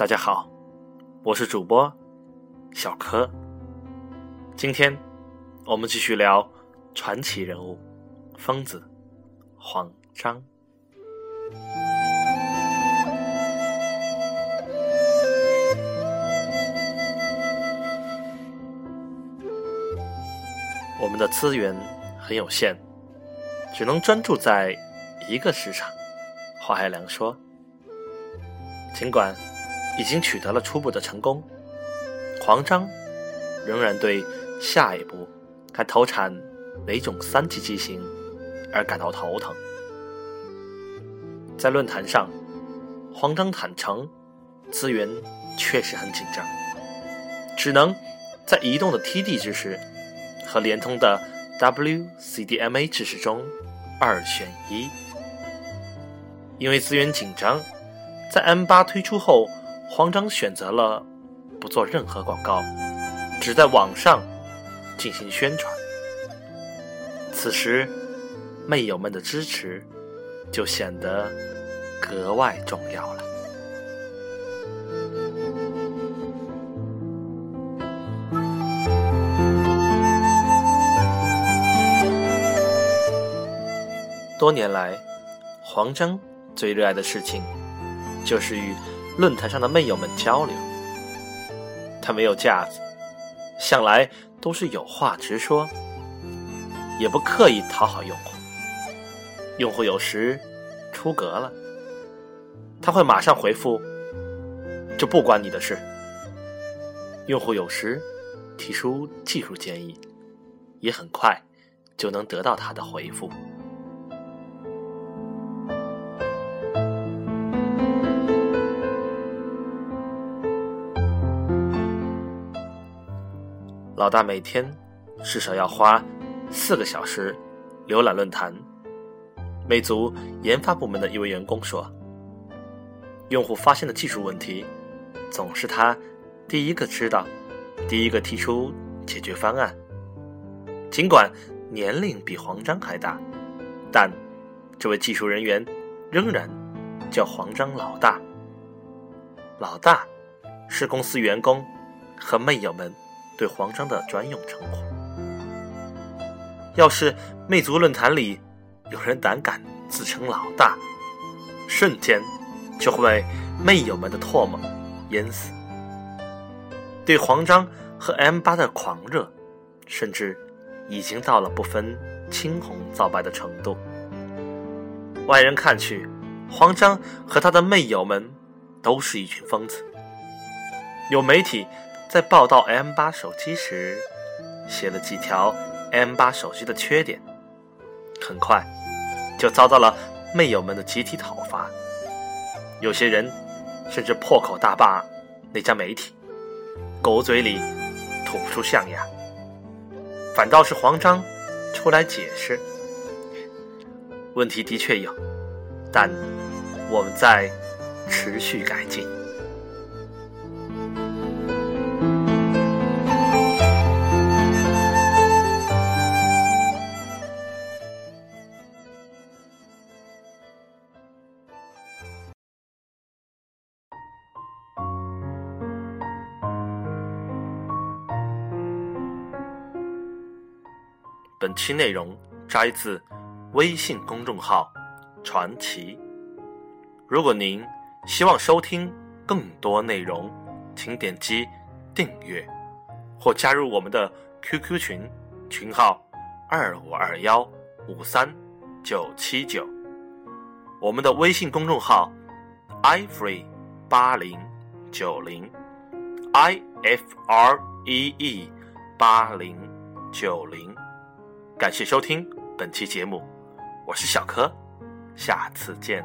大家好，我是主播小柯。今天我们继续聊传奇人物疯子黄章。我们的资源很有限，只能专注在一个市场。华海良说：“尽管已经取得了初步的成功，黄章仍然对下一步该投产哪种三级机型而感到头疼。”在论坛上，黄章坦诚，资源确实很紧张，只能在移动的 TD 知识和联通的 WCDMA 知识中二选一。因为资源紧张，在 M 八推出后，黄章选择了不做任何广告，只在网上进行宣传。此时，魅友们的支持就显得格外重要了。多年来，黄章。最热爱的事情，就是与论坛上的妹友们交流。他没有架子，向来都是有话直说，也不刻意讨好用户。用户有时出格了，他会马上回复：“这不关你的事。”用户有时提出技术建议，也很快就能得到他的回复。老大每天至少要花四个小时浏览论坛。魅族研发部门的一位员工说：“用户发现的技术问题，总是他第一个知道，第一个提出解决方案。尽管年龄比黄章还大，但这位技术人员仍然叫黄章老大。老大是公司员工和魅友们。”对黄章的专用称呼。要是魅族论坛里有人胆敢自称老大，瞬间就会被魅友们的唾沫淹死。对黄章和 M 八的狂热，甚至已经到了不分青红皂白的程度。外人看去，黄章和他的魅友们都是一群疯子。有媒体。在报道 M 八手机时，写了几条 M 八手机的缺点，很快就遭到了魅友们的集体讨伐。有些人甚至破口大骂那家媒体，狗嘴里吐不出象牙。反倒是黄章出来解释，问题的确有，但我们在持续改进。本期内容摘自微信公众号“传奇”。如果您希望收听更多内容，请点击订阅或加入我们的 QQ 群，群号二五二幺五三九七九。我们的微信公众号 ifree 八零九零 i f r e e 八零九零。感谢收听本期节目，我是小柯，下次见。